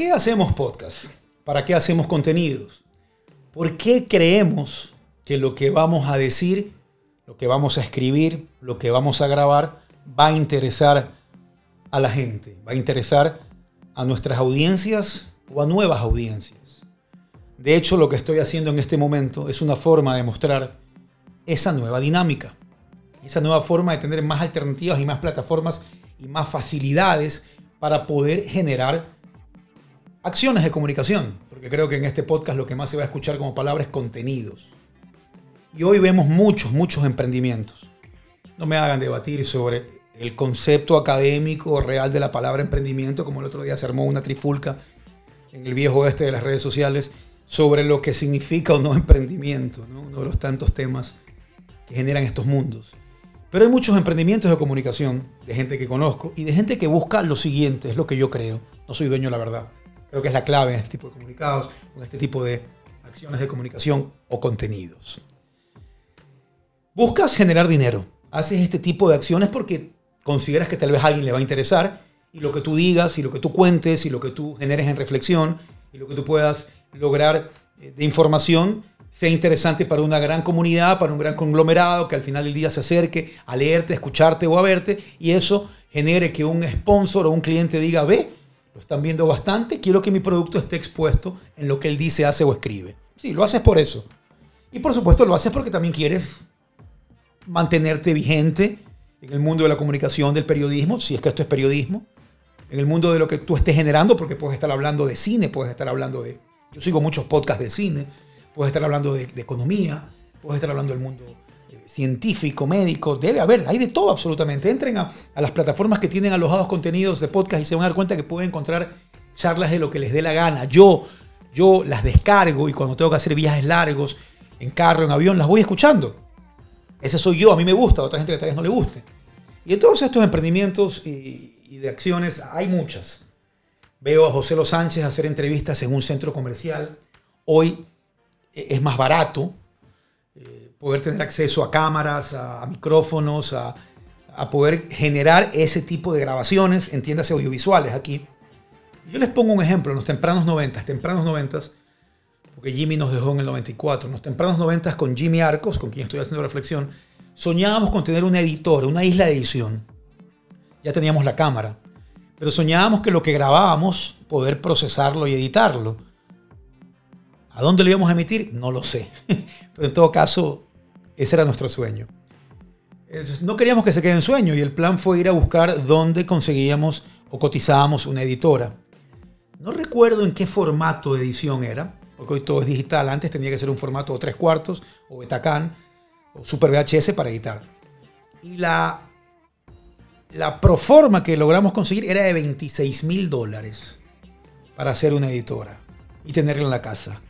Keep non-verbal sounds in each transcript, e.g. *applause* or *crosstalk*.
qué hacemos podcast? ¿Para qué hacemos contenidos? ¿Por qué creemos que lo que vamos a decir, lo que vamos a escribir, lo que vamos a grabar va a interesar a la gente? ¿Va a interesar a nuestras audiencias o a nuevas audiencias? De hecho, lo que estoy haciendo en este momento es una forma de mostrar esa nueva dinámica, esa nueva forma de tener más alternativas y más plataformas y más facilidades para poder generar acciones de comunicación, porque creo que en este podcast lo que más se va a escuchar como palabra es contenidos. Y hoy vemos muchos, muchos emprendimientos. No me hagan debatir sobre el concepto académico real de la palabra emprendimiento, como el otro día se armó una trifulca en el viejo oeste de las redes sociales, sobre lo que significa o no emprendimiento, uno de los tantos temas que generan estos mundos. Pero hay muchos emprendimientos de comunicación, de gente que conozco y de gente que busca lo siguiente, es lo que yo creo. No soy dueño la verdad. Creo que es la clave en este tipo de comunicados, en este tipo de acciones de comunicación o contenidos. Buscas generar dinero. Haces este tipo de acciones porque consideras que tal vez a alguien le va a interesar y lo que tú digas y lo que tú cuentes y lo que tú generes en reflexión y lo que tú puedas lograr eh, de información sea interesante para una gran comunidad, para un gran conglomerado que al final del día se acerque a leerte, a escucharte o a verte y eso genere que un sponsor o un cliente diga, ve, lo están viendo bastante, quiero que mi producto esté expuesto en lo que él dice, hace o escribe. Sí, lo haces por eso. Y por supuesto lo haces porque también quieres mantenerte vigente en el mundo de la comunicación, del periodismo, si es que esto es periodismo, en el mundo de lo que tú estés generando, porque puedes estar hablando de cine, puedes estar hablando de... Yo sigo muchos podcasts de cine, puedes estar hablando de, economía, puedes estar hablando del mundo científico, médico, debe haber, hay de todo absolutamente. Entren a, las plataformas que tienen alojados contenidos de podcast y se van a dar cuenta que pueden encontrar charlas de lo que les dé la gana. Yo, yo las descargo y cuando tengo que hacer viajes largos, en carro, en avión, las voy escuchando. Ese soy yo, a mí me gusta, a otra gente que tal vez no le guste. Y de todos estos emprendimientos y, y de acciones hay muchas. Veo a José Los Sánchez hacer entrevistas en un centro comercial. Hoy e-, es más barato eh, poder tener acceso a cámaras, a, micrófonos, a, poder generar ese tipo de grabaciones, entiéndase audiovisuales aquí. Yo les pongo un ejemplo, en los tempranos 90, tempranos 90, porque Jimmy nos dejó en el 94, en los tempranos 90 con Jimmy Arcos, con quien estoy haciendo reflexión, soñábamos con tener un editor, una isla de edición. Ya teníamos la cámara, pero soñábamos que lo que grabábamos, poder procesarlo y editarlo. ¿A dónde lo íbamos a emitir? No lo sé. *laughs* Pero en todo caso, ese era nuestro sueño. No queríamos que se quede en sueño y el plan fue ir a buscar dónde conseguíamos o cotizábamos una editora. No recuerdo en qué formato de edición era, porque hoy todo es digital. Antes tenía que ser un formato de tres cuartos o Betacam o Super VHS para editar. Y la, la proforma que logramos conseguir era de 26 mil dólares para hacer una editora y tenerla en la casa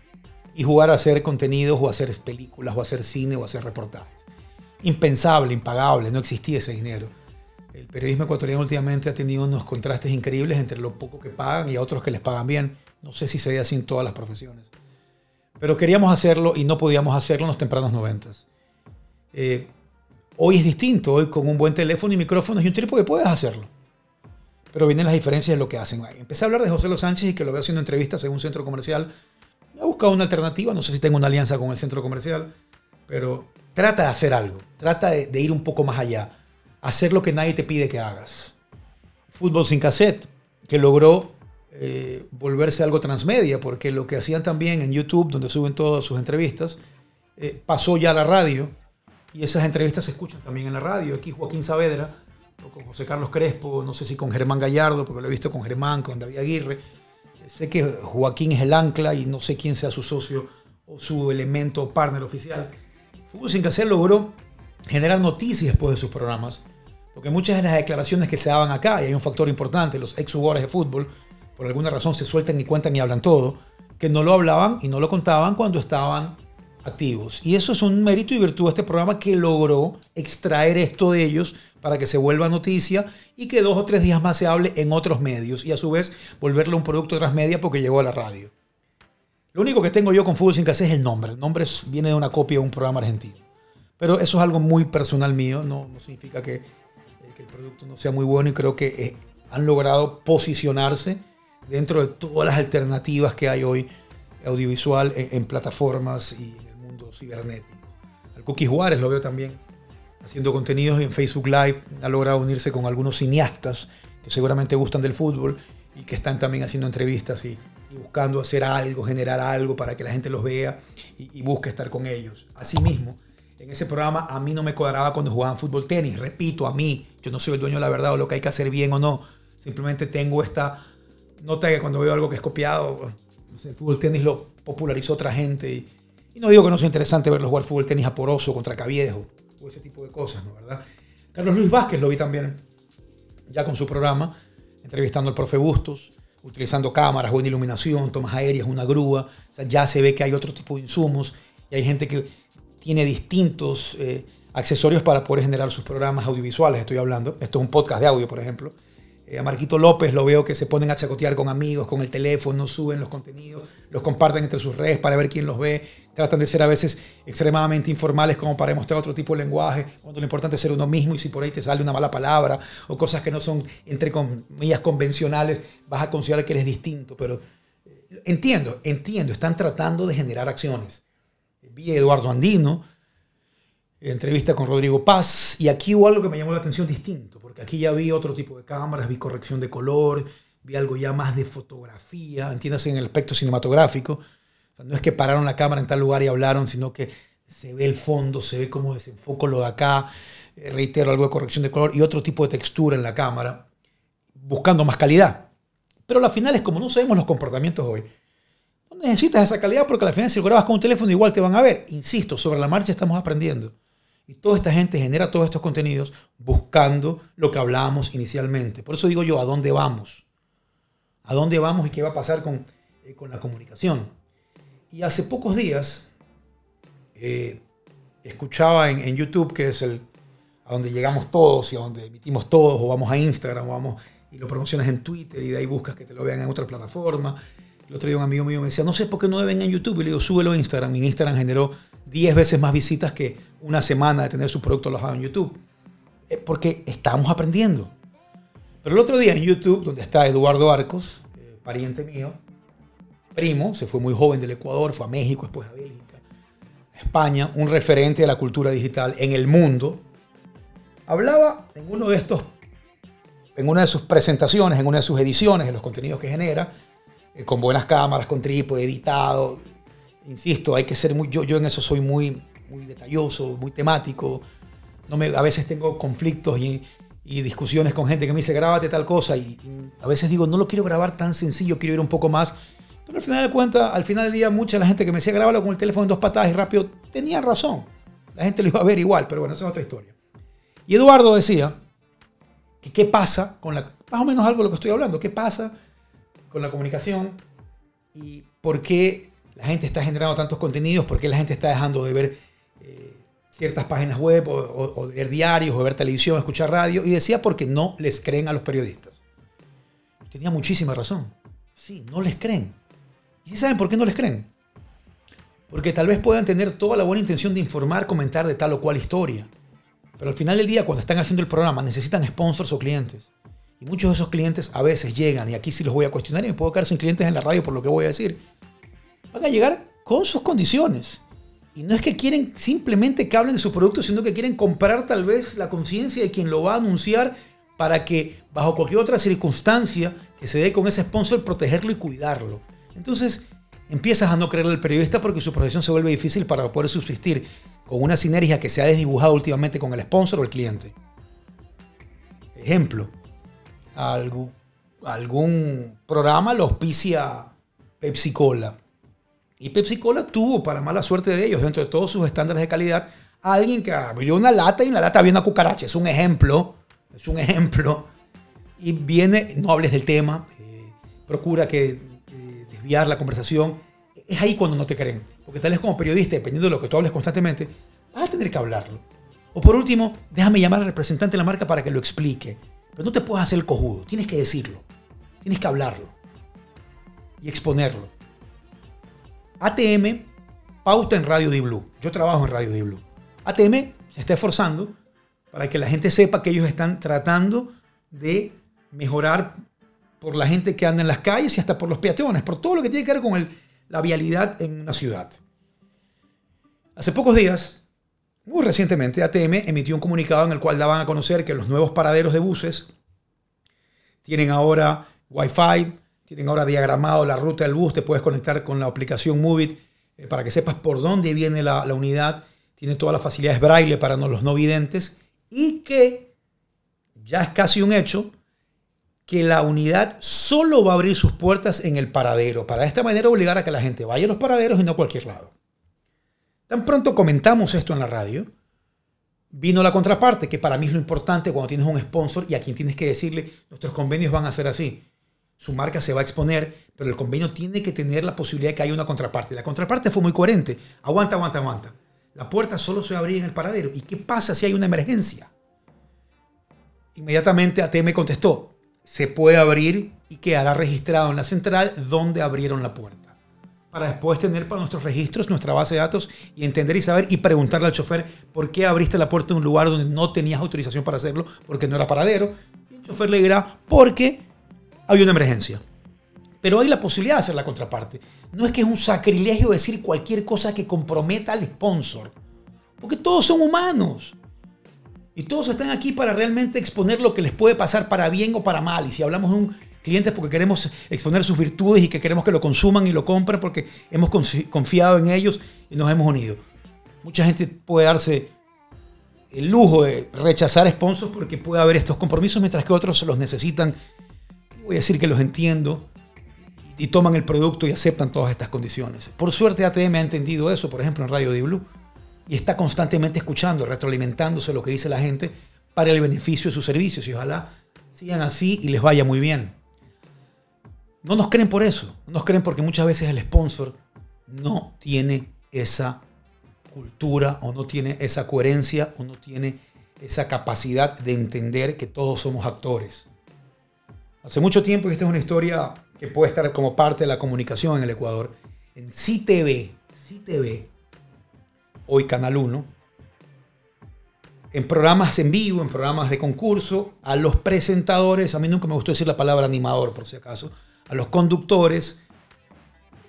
y jugar a hacer contenidos o hacer películas o hacer cine o hacer reportajes. Impensable, impagable, no existía ese dinero. El periodismo ecuatoriano últimamente ha tenido unos contrastes increíbles entre lo poco que pagan y a otros que les pagan bien. No sé si se ve así en todas las profesiones. Pero queríamos hacerlo y no podíamos hacerlo en los tempranos noventas. Eh, hoy es distinto. Hoy con un buen teléfono y micrófonos y un trípode puedes hacerlo. Pero vienen las diferencias de lo que hacen. Empecé a hablar de José Los Sánchez y que lo veo haciendo entrevistas en un centro comercial He buscado una alternativa, no sé si tengo una alianza con el centro comercial, pero trata de hacer algo, trata de, ir un poco más allá, hacer lo que nadie te pide que hagas. Fútbol sin cassette, que logró eh, volverse algo transmedia, porque lo que hacían también en YouTube, donde suben todas sus entrevistas, eh, pasó ya a la radio, y esas entrevistas se escuchan también en la radio. Aquí Joaquín Saavedra, con José Carlos Crespo, no sé si con Germán Gallardo, porque lo he visto con Germán, con David Aguirre, Sé que Joaquín es el ancla y no sé quién sea su socio o su elemento o partner oficial. Fútbol sin hacer logró generar noticias después de sus programas, porque muchas de las declaraciones que se daban acá, y hay un factor importante, los ex jugadores de fútbol, por alguna razón se sueltan ni cuentan ni hablan todo, que no lo hablaban y no lo contaban cuando estaban activos. Y eso es un mérito y virtud de este programa que logró extraer esto de ellos para que se vuelva noticia y que dos o tres días más se hable en otros medios y a su vez volverlo un producto transmedia porque llegó a la radio. Lo único que tengo yo con Fútbol Sin Casé es el nombre. El nombre viene de una copia de un programa argentino. Pero eso es algo muy personal mío, no, significa que, eh, que, el producto no sea muy bueno y creo que eh, han logrado posicionarse dentro de todas las alternativas que hay hoy audiovisual en, plataformas y en el mundo cibernético. Al Cookie Juárez lo veo también haciendo contenidos en Facebook Live, ha logrado unirse con algunos cineastas que seguramente gustan del fútbol y que están también haciendo entrevistas y, buscando hacer algo, generar algo para que la gente los vea y, y busque estar con ellos. Asimismo, en ese programa a mí no me cuadraba cuando jugaban fútbol tenis. Repito, a mí, yo no soy el dueño de la verdad o lo que hay que hacer bien o no. Simplemente tengo esta nota que cuando veo algo que es copiado, el fútbol tenis lo popularizó otra gente. Y, no digo que no sea interesante verlo jugar fútbol tenis a Poroso contra Caviejo o ese tipo de cosas, ¿no? ¿verdad? Carlos Luis Vázquez lo vi también, ya con su programa, entrevistando al profe Bustos, utilizando cámaras, buena iluminación, tomas aéreas, una grúa. Ya se ve que hay otro tipo de insumos y hay gente que tiene distintos eh, accesorios para poder generar sus programas audiovisuales, estoy hablando. Esto es un podcast de audio, por ejemplo. Eh, a Marquito López lo veo que se ponen a chacotear con amigos, con el teléfono, suben los contenidos, los comparten entre sus redes para ver quién los ve. Tratan de ser a veces extremadamente informales como para demostrar otro tipo de lenguaje, cuando lo importante es ser uno mismo y si por ahí te sale una mala palabra o cosas que no son, entre comillas, convencionales, vas a considerar que eres distinto. Pero eh, entiendo, entiendo, están tratando de generar acciones vi a Eduardo Andino, entrevista con Rodrigo Paz, y aquí hubo algo que me llamó la atención distinto, porque aquí ya vi otro tipo de cámaras, vi corrección de color, vi algo ya más de fotografía, entiéndase en el aspecto cinematográfico. no es que pararon la cámara en tal lugar y hablaron, sino que se ve el fondo, se ve cómo desenfoco lo de acá, eh, reitero, algo de corrección de color y otro tipo de textura en la cámara, buscando más calidad. Pero al final es como no sabemos los comportamientos hoy, necesitas esa calidad porque al final si lo grabas con un teléfono igual te van a ver. Insisto, sobre la marcha estamos aprendiendo. Y toda esta gente genera todos estos contenidos buscando lo que hablábamos inicialmente. Por eso digo yo, ¿a dónde vamos? ¿A dónde vamos y qué va a pasar con, eh, con la comunicación? Y hace pocos días eh, escuchaba en, YouTube, que es el a donde llegamos todos y a donde emitimos todos, o vamos a Instagram, o vamos y lo promocionas en Twitter y de ahí buscas que te lo vean en otra plataforma el otro día un amigo mío me decía, no sé por qué no ven en YouTube. Y le digo, súbelo a Instagram. Y Instagram generó 10 veces más visitas que una semana de tener su producto alojado en YouTube. Eh, porque estamos aprendiendo. Pero el otro día en YouTube, donde está Eduardo Arcos, eh, pariente mío, primo, se fue muy joven del Ecuador, fue a México, después a Bélgica, España, un referente de la cultura digital en el mundo, hablaba en uno de estos, en una de sus presentaciones, en una de sus ediciones, en los contenidos que genera, eh, con buenas cámaras, con trípode, editado. Insisto, hay que ser muy, yo, yo en eso soy muy, muy detalloso, muy temático. No me, a veces tengo conflictos y, y discusiones con gente que me dice, grábate tal cosa. Y, a veces digo, no lo quiero grabar tan sencillo, quiero ir un poco más. Pero al final de cuentas, al final del día, mucha la gente que me decía, grábalo con el teléfono en dos patadas y rápido, tenía razón. La gente lo iba a ver igual, pero bueno, esa es otra historia. Y Eduardo decía que qué pasa con la... Más o menos algo de lo que estoy hablando. ¿Qué pasa con la comunicación y por qué la gente está generando tantos contenidos, por qué la gente está dejando de ver eh, ciertas páginas web o, de ver diarios o ver televisión, escuchar radio. Y decía porque no les creen a los periodistas. tenía muchísima razón. Sí, no les creen. ¿Y saben por qué no les creen? Porque tal vez puedan tener toda la buena intención de informar, comentar de tal o cual historia. Pero al final del día, cuando están haciendo el programa, necesitan sponsors o clientes. Y muchos de esos clientes a veces llegan, y aquí sí los voy a cuestionar y me puedo quedar sin clientes en la radio por lo que voy a decir, van a llegar con sus condiciones. Y no es que quieren simplemente que hablen de su producto, sino que quieren comprar tal vez la conciencia de quien lo va a anunciar para que bajo cualquier otra circunstancia que se dé con ese sponsor, protegerlo y cuidarlo. Entonces empiezas a no creerle al periodista porque su profesión se vuelve difícil para poder subsistir con una sinergia que se ha desdibujado últimamente con el sponsor o el cliente. Ejemplo, algún, programa lo auspicia Pepsi Cola. Y Pepsi Cola tuvo, para mala suerte de ellos, dentro de todos sus estándares de calidad, a alguien que abrió una lata y en la lata había una cucaracha. Es un ejemplo, es un ejemplo. Y viene, no hables del tema, eh, procura que eh, desviar la conversación. Es ahí cuando no te creen. Porque tal vez como periodista, dependiendo de lo que tú hables constantemente, vas a tener que hablarlo. O por último, déjame llamar al representante de la marca para que lo explique. Pero no te puedes hacer el cojudo, tienes que decirlo, tienes que hablarlo y exponerlo. ATM pauta en Radio Di Blue. Yo trabajo en Radio Di Blue. ATM se está esforzando para que la gente sepa que ellos están tratando de mejorar por la gente que anda en las calles y hasta por los peatones, por todo lo que tiene que ver con la vialidad en una ciudad. Hace pocos días, muy recientemente, ATM emitió un comunicado en el cual daban a conocer que los nuevos paraderos de buses tienen ahora Wi-Fi, tienen ahora diagramado la ruta del bus, te puedes conectar con la aplicación Movit eh, para que sepas por dónde viene la, unidad, tiene todas las facilidades braille para los no videntes y que ya es casi un hecho que la unidad solo va a abrir sus puertas en el paradero, para de esta manera obligar a que la gente vaya a los paraderos y no a cualquier lado. Tan pronto comentamos esto en la radio, vino la contraparte, que para mí es lo importante cuando tienes un sponsor y a quien tienes que decirle, nuestros convenios van a ser así. Su marca se va a exponer, pero el convenio tiene que tener la posibilidad de que haya una contraparte. La contraparte fue muy coherente. Aguanta, aguanta, aguanta. La puerta solo se va a abrir en el paradero. ¿Y qué pasa si hay una emergencia? Inmediatamente ATM contestó, se puede abrir y quedará registrado en la central donde abrieron la puerta. Para después tener para nuestros registros nuestra base de datos y entender y saber y preguntarle al chofer por qué abriste la puerta en un lugar donde no tenías autorización para hacerlo, porque no era paradero. Y el chofer le dirá, porque había una emergencia. Pero hay la posibilidad de hacer la contraparte. No es que es un sacrilegio decir cualquier cosa que comprometa al sponsor. Porque todos son humanos. Y todos están aquí para realmente exponer lo que les puede pasar para bien o para mal. Y si hablamos de un cliente es porque queremos exponer sus virtudes y que queremos que lo consuman y lo compren porque hemos confiado en ellos y nos hemos unido. Mucha gente puede darse el lujo de rechazar sponsors porque puede haber estos compromisos mientras que otros los necesitan. Voy a decir que los entiendo y toman el producto y aceptan todas estas condiciones. Por suerte ATM ha entendido eso, por ejemplo en Radio D Blue y está constantemente escuchando, retroalimentándose lo que dice la gente para el beneficio de sus servicios y ojalá sigan así y les vaya muy bien. No nos creen por eso, no nos creen porque muchas veces el sponsor no tiene esa cultura o no tiene esa coherencia o no tiene esa capacidad de entender que todos somos actores. Hace mucho tiempo, y esta es una historia que puede estar como parte de la comunicación en el Ecuador, en CTV, CTV hoy Canal 1, en programas en vivo, en programas de concurso, a los presentadores, a mí nunca me gustó decir la palabra animador por si acaso, a los conductores,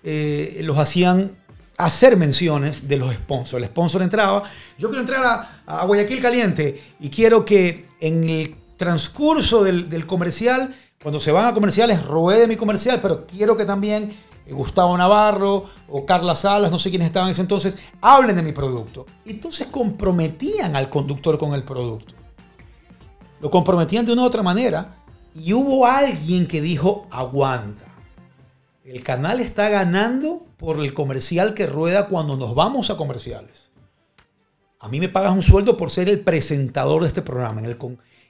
eh, los hacían hacer menciones de los sponsors. El sponsor entraba, yo quiero entrar a, Guayaquil Caliente y quiero que en el transcurso del, del comercial, cuando se van a comerciales, ruede mi comercial, pero quiero que también eh, Gustavo Navarro o Carla Salas, no sé quiénes estaban en ese entonces, hablen de mi producto. Entonces comprometían al conductor con el producto. Lo comprometían de una u otra manera y hubo alguien que dijo, aguanta. El canal está ganando por el comercial que rueda cuando nos vamos a comerciales. A mí me pagas un sueldo por ser el presentador de este programa. En el,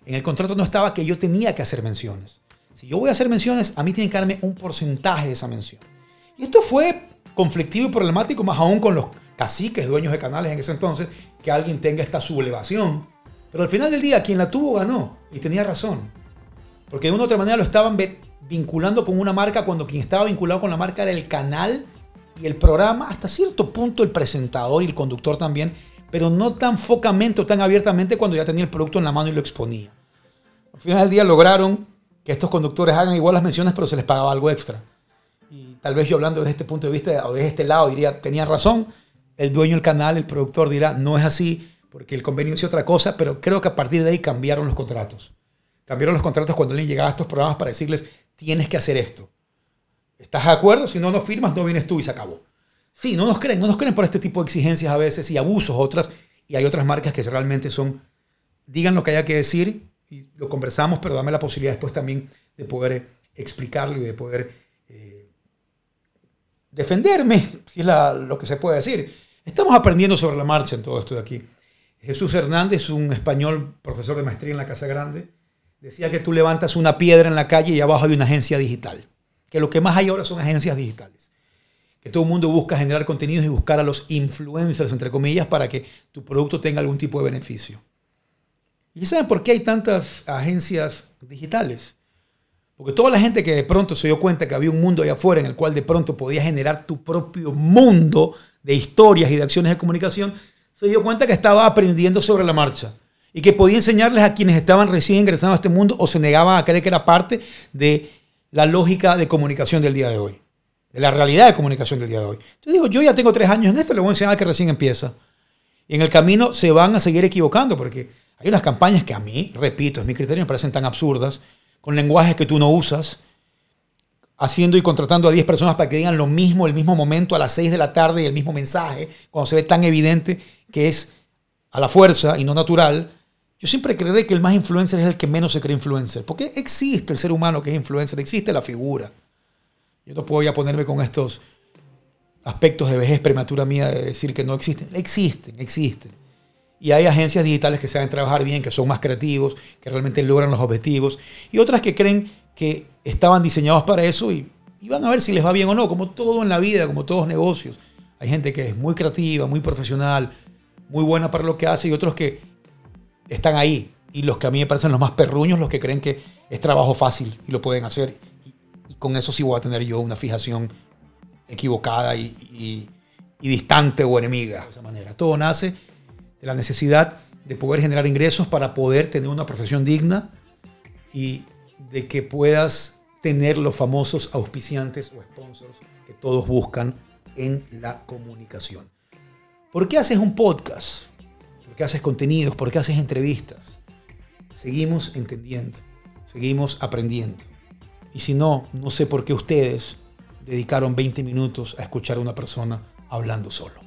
en el contrato no estaba que yo tenía que hacer menciones. Si yo voy a hacer menciones, a mí tienen que darme un porcentaje de esa mención. Y esto fue conflictivo y problemático, más aún con los caciques, dueños de canales en ese entonces, que alguien tenga esta sublevación. Pero al final del día, quien la tuvo ganó y tenía razón. Porque de una u otra manera lo estaban vinculando con una marca cuando quien estaba vinculado con la marca era el canal y el programa, hasta cierto punto el presentador y el conductor también, pero no tan focamente o tan abiertamente cuando ya tenía el producto en la mano y lo exponía. Al final del día lograron que estos conductores hagan igual las menciones, pero se les pagaba algo extra y tal vez yo hablando desde este punto de vista o desde este lado diría, tenía razón, el dueño del canal, el productor dirá, no es así, porque el convenio es otra cosa, pero creo que a partir de ahí cambiaron los contratos. Cambiaron los contratos cuando alguien llegaba a estos programas para decirles, tienes que hacer esto. ¿Estás de acuerdo? Si no, no firmas, no vienes tú y se acabó. Sí, no nos creen, no nos creen por este tipo de exigencias a veces y abusos otras, y hay otras marcas que realmente son, digan lo que haya que decir y lo conversamos, pero dame la posibilidad después también de poder explicarlo y de poder defenderme, si es lo que se puede decir. Estamos aprendiendo sobre la marcha en todo esto de aquí. Jesús Hernández, un español profesor de maestría en la Casa Grande, decía que tú levantas una piedra en la calle y abajo hay una agencia digital. Que lo que más hay ahora son agencias digitales. Que todo el mundo busca generar contenidos y buscar a los influencers, entre comillas, para que tu producto tenga algún tipo de beneficio. ¿Y saben por qué hay tantas agencias digitales? Porque toda la gente que de pronto se dio cuenta que había un mundo allá afuera en el cual de pronto podías generar tu propio mundo de historias y de acciones de comunicación, se dio cuenta que estaba aprendiendo sobre la marcha y que podía enseñarles a quienes estaban recién ingresando a este mundo o se negaban a creer que era parte de la lógica de comunicación del día de hoy, de la realidad de comunicación del día de hoy. Yo digo, yo ya tengo tres años en esto, le voy a enseñar que recién empieza. Y en el camino se van a seguir equivocando porque hay unas campañas que a mí, repito, es mi criterio, me parecen tan absurdas, con lenguajes que tú no usas, haciendo y contratando a 10 personas para que digan lo mismo, el mismo momento, a las 6 de la tarde y el mismo mensaje, cuando se ve tan evidente que es a la fuerza y no natural. Yo siempre creeré que el más influencer es el que menos se cree influencer, porque existe el ser humano que es influencer, existe la figura. Yo no puedo ya ponerme con estos aspectos de vejez prematura mía de decir que no existen. Existen, existen. Y hay agencias digitales que saben trabajar bien, que son más creativos, que realmente logran los objetivos. Y otras que creen que estaban diseñados para eso y, van a ver si les va bien o no, como todo en la vida, como todos negocios. Hay gente que es muy creativa, muy profesional, muy buena para lo que hace y otros que están ahí. Y los que a mí me parecen los más perruños, los que creen que es trabajo fácil y lo pueden hacer. Y, con eso sí voy a tener yo una fijación equivocada y, y distante o enemiga. De esa manera. Todo nace de la necesidad de poder generar ingresos para poder tener una profesión digna y de que puedas tener los famosos auspiciantes o sponsors que todos buscan en la comunicación. ¿Por qué haces un podcast? ¿Por qué haces contenidos? ¿Por qué haces entrevistas? Seguimos entendiendo, seguimos aprendiendo. Y si no, no sé por qué ustedes dedicaron 20 minutos a escuchar a una persona hablando solo.